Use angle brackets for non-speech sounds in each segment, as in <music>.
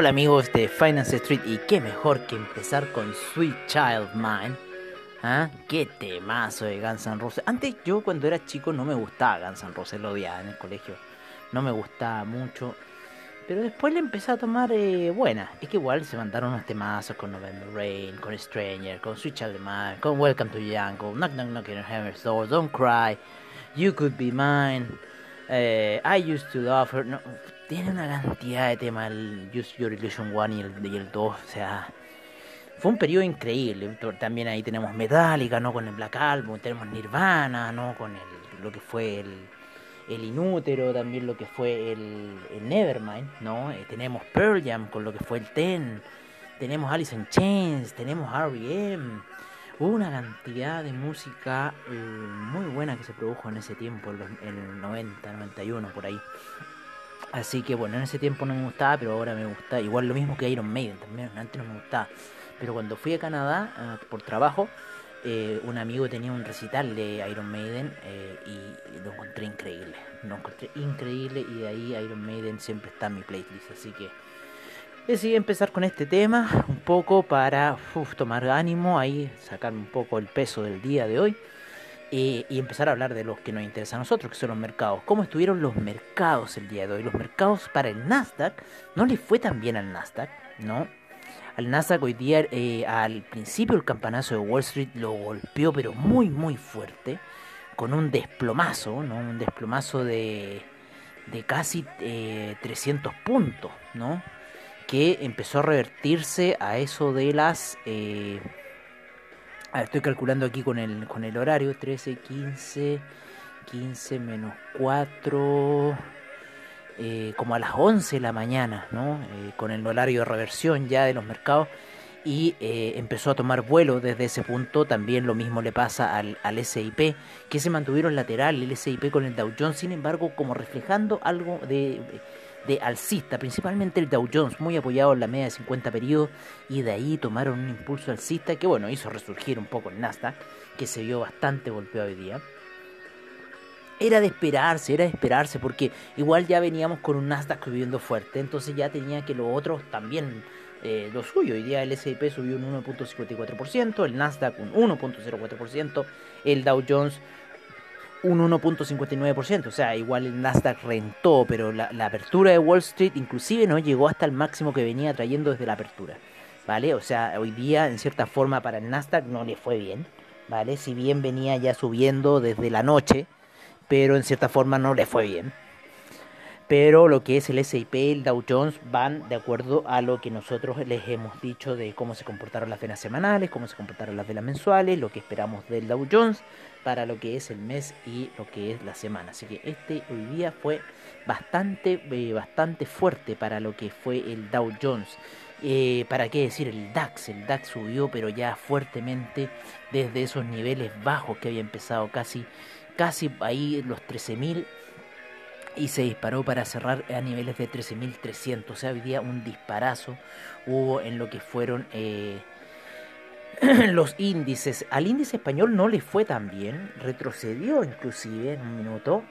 Hola amigos de Finance Street y qué mejor que empezar con Sweet Child Mine. ¿Ah? Qué temazo de Guns N' Roses. Antes yo cuando era chico no me gustaba Guns N' Roses, lo odiaba en el colegio. No me gustaba mucho. Pero después le empecé a tomar eh, buena. Es que igual se mandaron unos temazos con November Rain, con Stranger, con Sweet Child Mine, con Welcome to Jungle, Knock Knock Knock in Hammer's Door, Don't Cry, You Could Be Mine, eh, I Used to Love Her. No, tiene una cantidad de temas, el Use Your Illusion 1 y el, y el 2, o sea, fue un periodo increíble. También ahí tenemos Metallica, ¿no? Con el Black Album, tenemos Nirvana, ¿no? Con el, lo que fue el, el Inútero, también lo que fue el, Nevermind, ¿no? Eh, tenemos Pearl Jam con lo que fue el Ten, tenemos Alice in Chains, tenemos R.E.M., una cantidad de música eh, muy buena que se produjo en ese tiempo, en, los, en el 90, 91, por ahí. Así que bueno, en ese tiempo no me gustaba, pero ahora me gusta. Igual lo mismo que Iron Maiden también, antes no me gustaba. Pero cuando fui a Canadá uh, por trabajo, eh, un amigo tenía un recital de Iron Maiden eh, y lo encontré increíble. Lo encontré increíble y de ahí Iron Maiden siempre está en mi playlist. Así que decidí empezar con este tema un poco para uf, tomar ánimo, ahí sacar un poco el peso del día de hoy y, y, empezar a hablar de los que nos interesa a nosotros, que son los mercados. ¿Cómo estuvieron los mercados el día de hoy? Los mercados para el Nasdaq no le fue tan bien al Nasdaq, ¿no? Al Nasdaq hoy día, eh, al principio el campanazo de Wall Street lo golpeó, pero muy, muy fuerte, con un desplomazo, ¿no? Un desplomazo de, de casi eh, 300 puntos, ¿no? Que empezó a revertirse a eso de las... Eh, ver, estoy calculando aquí con el, con el horario, 13, 15, 15 menos 4, eh, como a las 11 de la mañana, ¿no? Eh, con el horario de reversión ya de los mercados y eh, empezó a tomar vuelo desde ese punto. También lo mismo le pasa al, al SIP, que se mantuvieron lateral el SIP con el Dow Jones, sin embargo, como reflejando algo de de alcista, principalmente el Dow Jones, muy apoyado en la media de 50 periodos, y de ahí tomaron un impulso alcista que, bueno, hizo resurgir un poco el Nasdaq, que se vio bastante golpeado hoy día. Era de esperarse, era de esperarse, porque igual ya veníamos con un Nasdaq subiendo fuerte, entonces ya tenía que los otros también eh, lo suyo. Hoy día el S&P subió un 1.54%, el Nasdaq un 1.04%, el Dow Jones un 1.59%, o sea, igual el Nasdaq rentó, pero la, la, apertura de Wall Street inclusive no llegó hasta el máximo que venía trayendo desde la apertura, ¿vale? O sea, hoy día en cierta forma para el Nasdaq no le fue bien, ¿vale? Si bien venía ya subiendo desde la noche, pero en cierta forma no le fue bien. Pero lo que es el S&P, el Dow Jones van de acuerdo a lo que nosotros les hemos dicho de cómo se comportaron las velas semanales, cómo se comportaron las velas mensuales, lo que esperamos del Dow Jones para lo que es el mes y lo que es la semana. Así que este hoy día fue bastante, eh, bastante fuerte para lo que fue el Dow Jones. Eh, ¿Para qué decir el DAX? El DAX subió pero ya fuertemente desde esos niveles bajos que había empezado casi, casi ahí los 13.000 y se disparó para cerrar a niveles de 13.300. O sea, hoy día un disparazo hubo en lo que fueron eh, <clears throat> los índices. Al índice español no le fue tan bien, retrocedió inclusive en un minuto.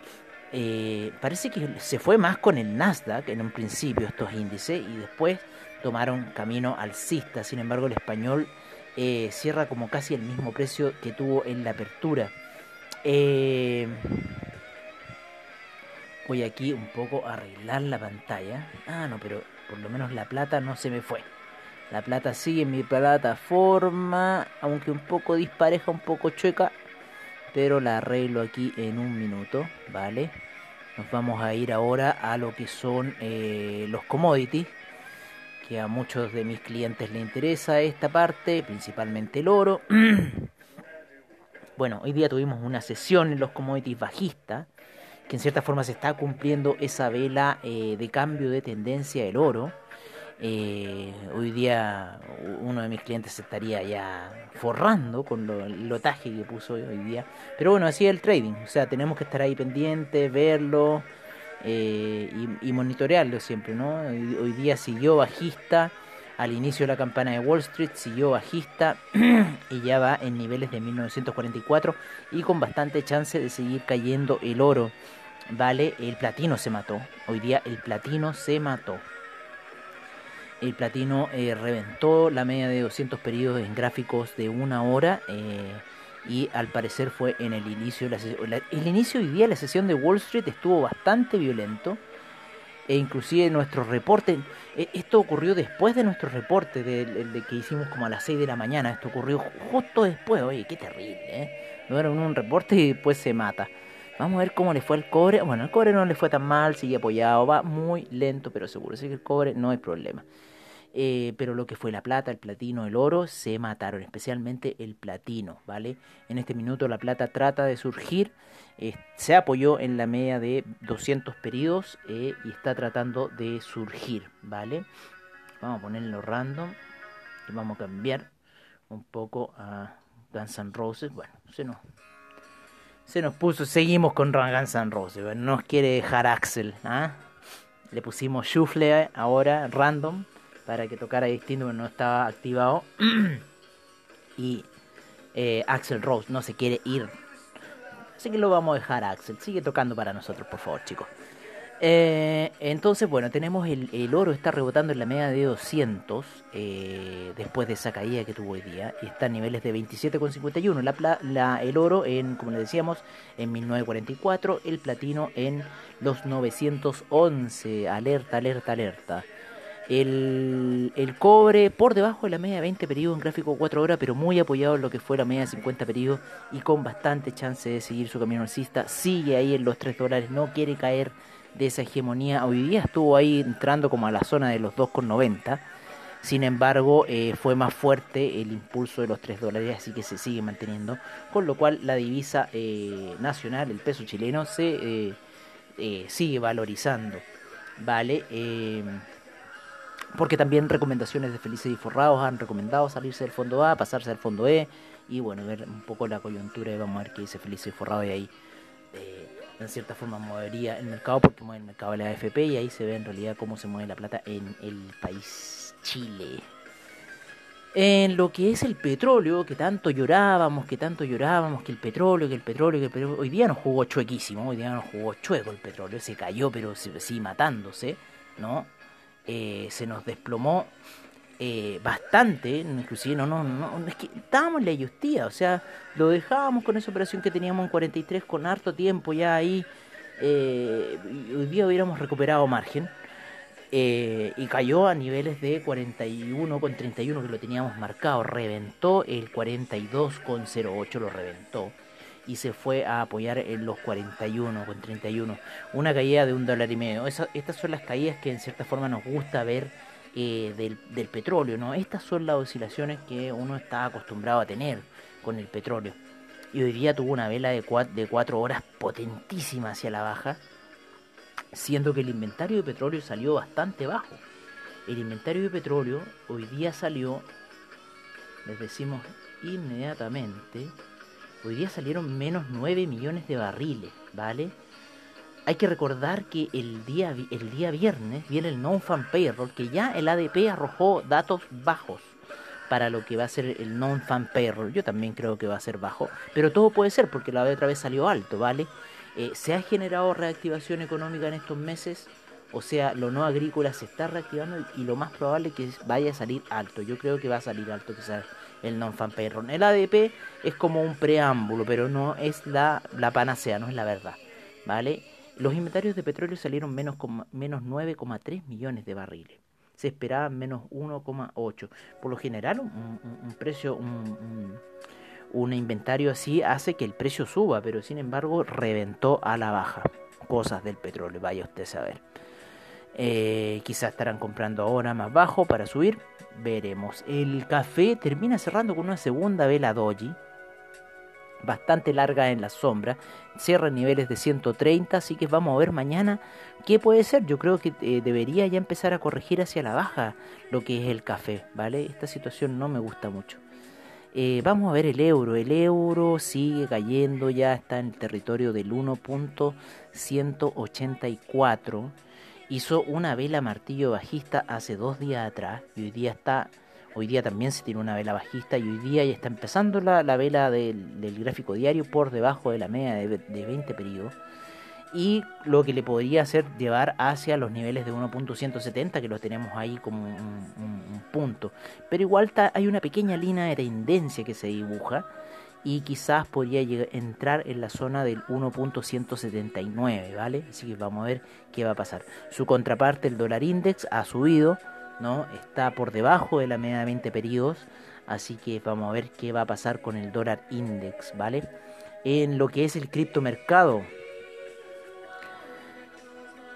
Eh, parece que se fue más con el Nasdaq en un principio estos índices y después tomaron camino alcista. Sin embargo, el español eh, cierra como casi el mismo precio que tuvo en la apertura. Eh, voy aquí un poco a arreglar la pantalla. Ah, no, pero por lo menos la plata no se me fue. La plata sigue en mi plataforma, aunque un poco dispareja, un poco chueca, pero la arreglo aquí en un minuto, ¿vale? Nos vamos a ir ahora a lo que son eh, los commodities, que a muchos de mis clientes les interesa esta parte, principalmente el oro. <clears throat> bueno, hoy día tuvimos una sesión en los commodities bajistas que en cierta forma se está cumpliendo esa vela eh, de cambio de tendencia del oro. Eh, hoy día uno de mis clientes se estaría ya forrando con lo, el lotaje que puso hoy día. Pero bueno, así es el trading. O sea, tenemos que estar ahí pendientes, verlo y, y, monitorearlo siempre. ¿no? Hoy día siguió bajista al inicio de la campana de Wall Street, siguió bajista <clears throat> y ya va en niveles de 1944 y con bastante chance de seguir cayendo el oro. Vale, el platino se mató. Hoy día el platino se mató. El platino eh, reventó la media de 200 periodos en gráficos de una hora. Eh, y al parecer fue en el inicio de la sesión. El inicio hoy día la sesión de Wall Street estuvo bastante violento e inclusive nuestro reporte, e, esto ocurrió después de nuestro reporte de, que hicimos como a las 6 de la mañana, esto ocurrió justo después, oye, qué terrible, ¿eh? No un reporte y después se mata. Vamos a ver cómo le fue al cobre. Bueno, el cobre no le fue tan mal, sigue apoyado, va muy lento, pero seguro. Así que el cobre no hay problema. Eh, pero lo que fue la plata, el platino, el oro, se mataron, especialmente el platino, ¿vale? En este minuto la plata trata de surgir, eh, se apoyó en la media de 200 periodos eh, y está tratando de surgir, ¿vale? Vamos a ponerlo random y vamos a cambiar un poco a Guns N' Roses, bueno, se nos, se nos puso, seguimos con Guns N' Roses, no nos quiere dejar Axel, ¿ah? Le pusimos Shuffle ahora, random para que tocara distinto, pero no estaba activado. <clears throat> y eh, Axel Rose no se quiere ir. Así que lo vamos a dejar a Axel. Sigue tocando para nosotros, por favor, chicos. Eh, entonces, bueno, tenemos el, oro está rebotando en la media de 200 eh, después de esa caída que tuvo hoy día y está a niveles de 27,51. La, la, el oro, en, como le decíamos, en 1944, el platino en los 911. Alerta, alerta, alerta. El, el, cobre por debajo de la media de 20 periodos en gráfico 4 horas, pero muy apoyado en lo que fue la media de 50 periodos y con bastante chance de seguir su camino alcista. Sigue ahí en los 3 dólares, no quiere caer de esa hegemonía. Hoy día estuvo ahí entrando como a la zona de los 2,90. Sin embargo, eh, fue más fuerte el impulso de los 3 dólares, así que se sigue manteniendo. Con lo cual, la divisa eh, nacional, el peso chileno, se eh, sigue valorizando. ¿Vale? porque también recomendaciones de Felices y Forrados han recomendado salirse del fondo A, pasarse al fondo E y bueno, ver un poco la coyuntura y vamos a ver qué dice Felices y Forrados y ahí eh, en cierta forma movería el mercado porque mueve el mercado de la AFP y ahí se ve en realidad cómo se mueve la plata en el país Chile. En lo que es el petróleo, que tanto llorábamos, que tanto llorábamos, que el petróleo, que el petróleo, que el petróleo, hoy día nos jugó chuequísimo, hoy día nos jugó chueco el petróleo, se cayó pero sí matándose, ¿no? Eh, se nos desplomó eh, bastante, inclusive no, no, no, es que estábamos en la justía, o sea, lo dejábamos con esa operación que teníamos en 43 con harto tiempo ya ahí, eh, hoy día hubiéramos recuperado margen. y cayó a niveles de 41 con 31 que lo teníamos marcado, reventó el 42 con 08, lo reventó y se fue a apoyar en los 41 con 31. Una caída de un dólar y medio. estas son las caídas que en cierta forma nos gusta ver eh, del, petróleo. ¿no? Estas son las oscilaciones que uno está acostumbrado a tener con el petróleo. Y hoy día tuvo una vela de 4 de cuatro horas potentísima hacia la baja, siendo que el inventario de petróleo salió bastante bajo. El inventario de petróleo hoy día salió, les decimos inmediatamente, hoy día salieron menos 9 millones de barriles, ¿vale? Hay que recordar que el día, el día viernes viene el non-fan payroll, que ya el ADP arrojó datos bajos para lo que va a ser el non-fan payroll. Yo también creo que va a ser bajo, pero todo puede ser porque la otra vez salió alto, ¿vale? Eh, se ha generado reactivación económica en estos meses, o sea, lo no agrícola se está reactivando y, lo más probable es que vaya a salir alto. Yo creo que va a salir alto, quizás el non-fan payroll. El ADP es como un preámbulo, pero no es la, la panacea, no es la verdad. ¿Vale? Los inventarios de petróleo salieron menos, menos 9,3 millones de barriles. Se esperaba menos 1,8. Por lo general, un, precio, un, un inventario así hace que el precio suba, pero sin embargo reventó a la baja. Cosas del petróleo, vaya usted a saber. Eh, quizás estarán comprando ahora más bajo para subir. Veremos. El café termina cerrando con una segunda vela doji. Bastante larga en la sombra, cierra niveles de 130, así que vamos a ver mañana qué puede ser. Yo creo que eh, debería ya empezar a corregir hacia la baja lo que es el café, ¿vale? Esta situación no me gusta mucho. Eh, vamos a ver el euro. El euro sigue cayendo, ya está en el territorio del 1.184. Hizo una vela martillo bajista hace dos días atrás y hoy día está Hoy día también se tiene una vela bajista y hoy día ya está empezando la, vela del, gráfico diario por debajo de la media de, 20 periodos. Y lo que le podría hacer llevar hacia los niveles de 1.170 que lo tenemos ahí como un, punto. Pero igual hay una pequeña línea de tendencia que se dibuja y quizás podría entrar en la zona del 1.179, ¿vale? Así que vamos a ver qué va a pasar. Su contraparte, el dólar index, ha subido ¿no? Está por debajo de la media de 20 periodos, así que vamos a ver qué va a pasar con el dólar index, ¿vale? En lo que es el criptomercado,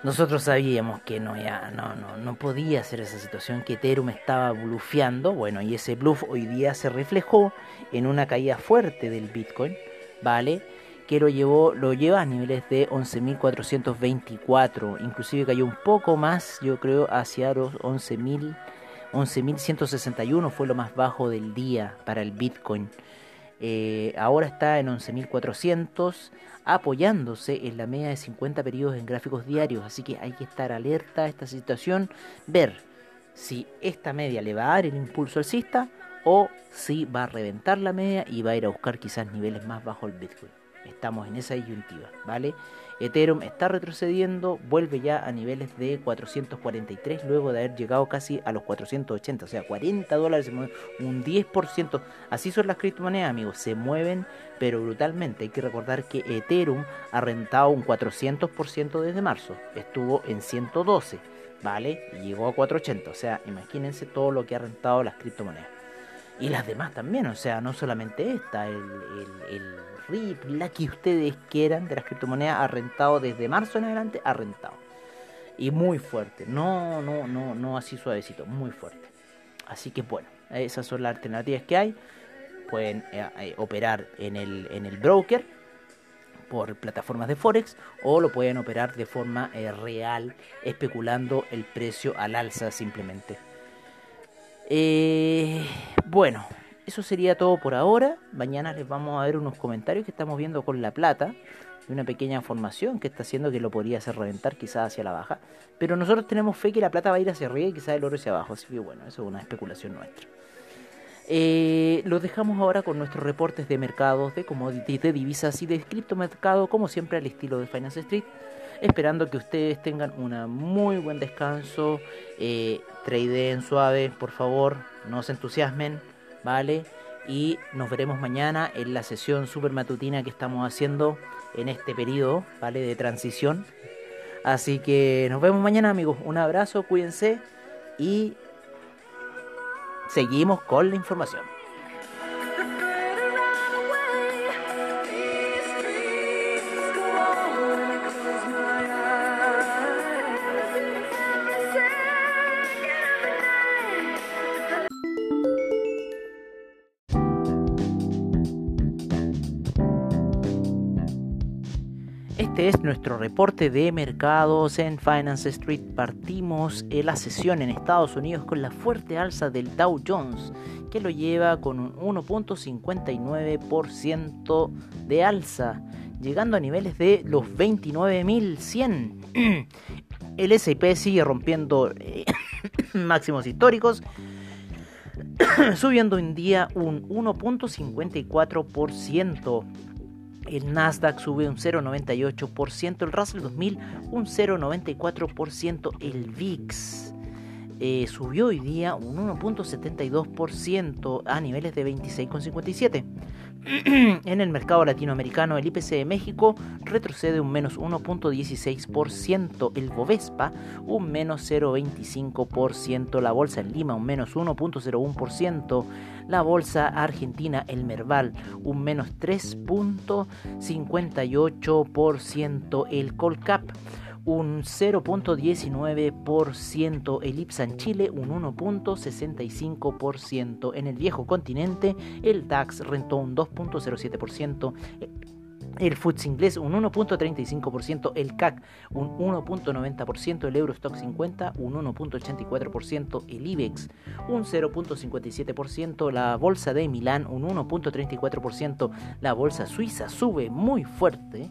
nosotros sabíamos que no, ya, no, no, no podía ser esa situación, que Ethereum estaba blufeando, bueno, y ese bluff hoy día se reflejó en una caída fuerte del Bitcoin, ¿vale? Que lo llevó lo lleva a niveles de 11.424 inclusive cayó un poco más yo creo hacia los 11.000 11.161 fue lo más bajo del día para el Bitcoin. Eh, ahora está en 11.400 apoyándose en la media de 50 periodos en gráficos diarios. Así que hay que estar alerta a esta situación ver si esta media le va a dar el impulso alcista o si va a reventar la media y va a ir a buscar quizás niveles más bajos el Bitcoin Estamos en esa disyuntiva, ¿vale? Ethereum está retrocediendo, vuelve ya a niveles de 443 luego de haber llegado casi a los 480, o sea, 40 dólares, un 10%. Así son las criptomonedas, amigos, se mueven pero brutalmente. Hay que recordar que Ethereum ha rentado un 400% desde marzo, estuvo en 112, ¿vale? Y llegó a 480, o sea, imagínense todo lo que ha rentado las criptomonedas. Y las demás también, o sea, no solamente esta, el, el la que ustedes quieran de las criptomonedas ha rentado desde marzo en adelante, ha rentado. Y muy fuerte, no, no, no, no así suavecito, muy fuerte. Así que bueno, esas son las alternativas que hay. Pueden eh, eh, operar en el, en el broker por plataformas de Forex o lo pueden operar de forma eh, real especulando el precio al alza simplemente. Bueno, eso sería todo por ahora. Mañana les vamos a ver unos comentarios que estamos viendo con La Plata. De una pequeña formación que está haciendo que lo podría hacer reventar quizás hacia la baja. Pero nosotros tenemos fe que la plata va a ir hacia arriba y quizás el oro hacia abajo. Así que bueno, eso es una especulación nuestra. Eh, los dejamos ahora con nuestros reportes de mercados, de commodities, de divisas y de criptomercado, como siempre al estilo de Finance Street. Esperando que ustedes tengan un muy buen descanso. Eh, tradeen suave, por favor, no se entusiasmen ¿vale? Y nos veremos mañana en la sesión super matutina que estamos haciendo en este periodo, ¿vale? De transición. Así que nos vemos mañana, amigos. Un abrazo, cuídense y seguimos con la información. Este es nuestro reporte de mercados en Finance Street. Partimos en la sesión en Estados Unidos con la fuerte alza del Dow Jones, que lo lleva con un 1.59% de alza, llegando a niveles de los 29.100. El SP sigue rompiendo eh, <coughs> máximos históricos, <coughs> subiendo un día un 1.54% el Nasdaq sube un 0,98%, el Russell 2000 un 0,94%, el VIX eh, subió hoy día un 1.72% a niveles de 26,57. <clears throat> en el mercado latinoamericano, el IPC de México retrocede un menos 1.16%, el Bovespa un menos 0.25%, la bolsa en Lima un menos 1.01%, la bolsa argentina, el Merval un menos 3.58%, el Colcap un 0.19%, el IPSA en Chile un 1.65%, en el viejo continente el DAX rentó un 2.07%, el FTSE inglés un 1.35%, el CAC un 1.90%, el Eurostock 50 un 1.84%, el IBEX un 0.57%, la bolsa de Milán un 1.34%, la bolsa suiza sube muy fuerte,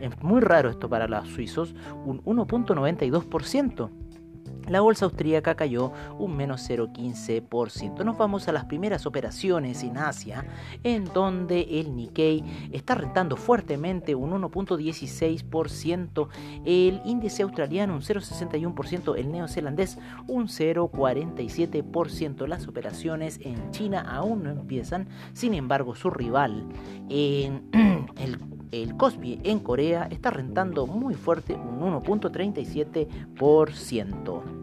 es muy raro esto para los suizos, un 1.92%. La bolsa austríaca cayó un menos 0,15%. Nos vamos a las primeras operaciones en Asia, en donde el Nikkei está rentando fuertemente un 1.16%, el índice australiano un 0,61%, el neozelandés un 0,47%. Las operaciones en China aún no empiezan, sin embargo su rival en <clears throat> el el Kospi en Corea está rentando muy fuerte un 1.37%.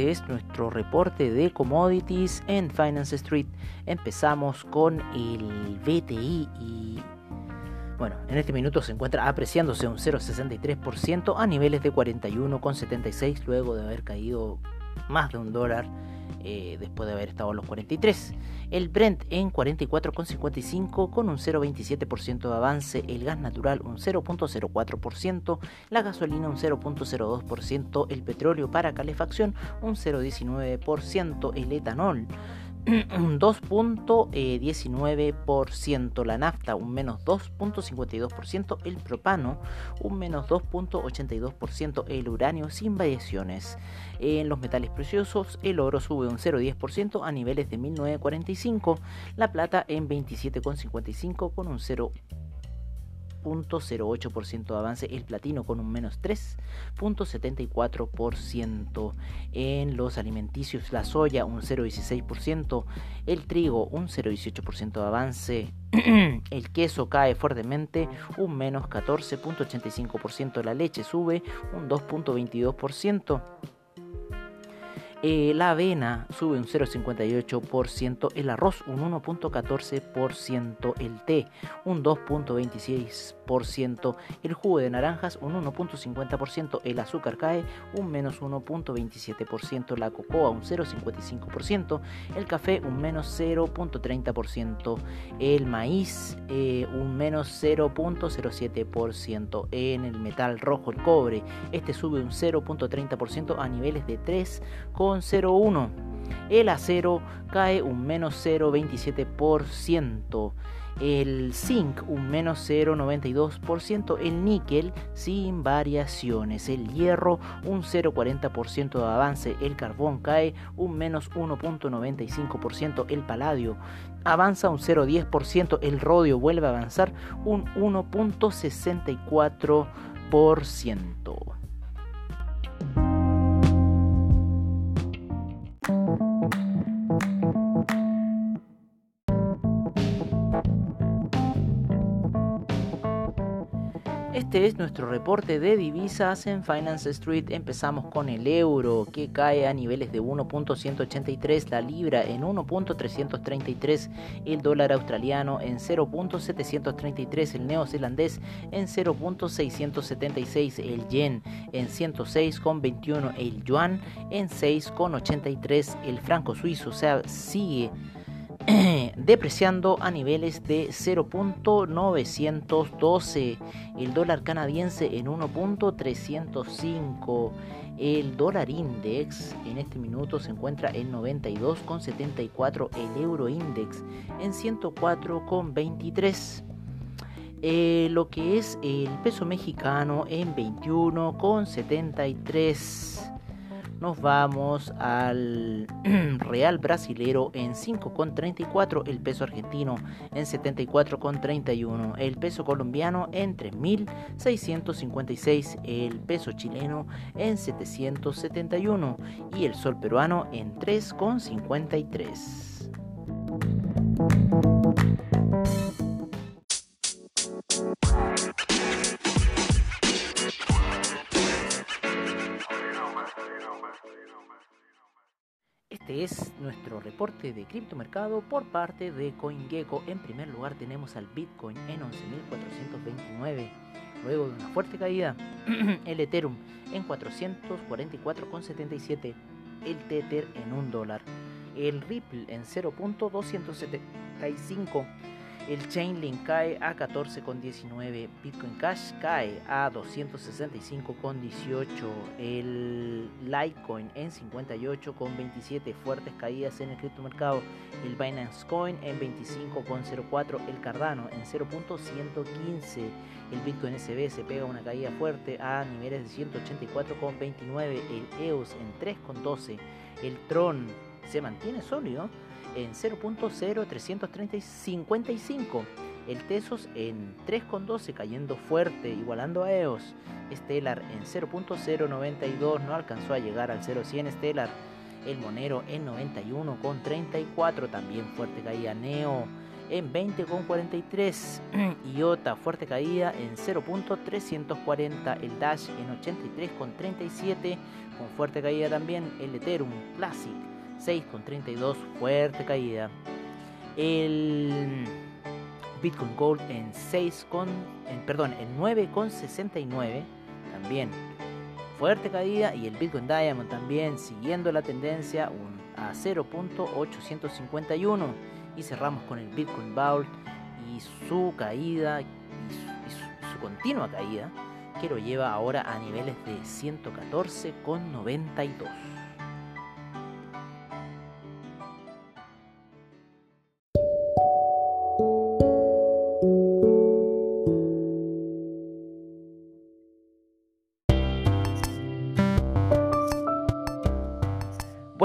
Este es nuestro reporte de commodities en Finance Street. Empezamos con el BTI y bueno, en este minuto se encuentra apreciándose un 0,63% a niveles de 41,76 luego de haber caído más de un dólar eh, después de haber estado en los 43. El Brent en 44,55 con un 0,27% de avance, el gas natural un 0,04%, la gasolina un 0,02%, el petróleo para calefacción un 0,19%, el etanol 2.19%, la nafta un menos 2.52%, el propano un menos 2.82%, el uranio sin variaciones. En los metales preciosos, el oro sube un 0.10% a niveles de 1945, la plata en 27,55 con un 0. 0.08% de avance, el platino con un menos 3.74%. En los alimenticios, la soya un 0.16%, el trigo un 0.18% de avance, <clears throat> el queso cae fuertemente un menos 14.85%, la leche sube un 2.22%. Eh, la avena sube un 0,58%, el arroz un 1,14%, el té un 2,26%, el jugo de naranjas un 1,50%, el azúcar cae un menos 1,27%, la cocoa un 0,55%, el café un menos 0,30%, el maíz eh, un menos 0,07%, en el metal rojo el cobre, este sube un 0,30% a niveles de 3, 0,1. El acero cae un menos 0,27%. El zinc un menos 0,92%. El níquel sin variaciones. El hierro un 0,40% de avance. El carbón cae un menos 1,95%. El paladio avanza un 0,10%. El rodio vuelve a avanzar un 1,64%. Este es nuestro reporte de divisas en Finance Street. Empezamos con el euro que cae a niveles de 1.183, la libra en 1.333, el dólar australiano en 0.733, el neozelandés en 0.676, el yen en 106,21, el yuan en 6,83, el franco suizo o sea, sigue <clears throat> depreciando a niveles de 0.912, el dólar canadiense en 1.305, el dólar index en este minuto se encuentra en 92,74, el euro index en 104,23. Eh, lo que es el peso mexicano en 21,73 nos vamos al <clears throat> real brasilero en 5,34, el peso argentino en 74,31, el peso colombiano en 3.656, el peso chileno en 771 y el sol peruano en 3,53. Es nuestro reporte de criptomercado por parte de CoinGecko. En primer lugar tenemos al Bitcoin en 11.429, luego de una fuerte caída, <clears throat> el Ethereum en 444,77, el Tether en 1 dólar, el Ripple en 0.275 el Chainlink cae a 14,19. Bitcoin Cash cae a 265,18. El Litecoin en 58,27. Fuertes caídas en el criptomercado. El Binance Coin en 25,04. El Cardano en 0.115. El Bitcoin SB se pega una caída fuerte a niveles de 184,29. El EOS en 3,12. El Tron se mantiene sólido en 0.0355. El Tesos en 3.12 cayendo fuerte, igualando a EOS. Stellar en 0.092 no alcanzó a llegar al 0.100 Stellar. El Monero en 91.34 también fuerte caída. Neo en 20,43. <clears throat> IOTA fuerte caída en 0.340. El Dash en 83,37 con fuerte caída también. El Ethereum Classic 6,32, fuerte caída. El Bitcoin Gold en 6 con, en, perdón, en 9,69, también fuerte caída. Y el Bitcoin Diamond también siguiendo la tendencia a 0.851. Y cerramos con el Bitcoin Vault y su caída y su continua caída que lo lleva ahora a niveles de 114,92.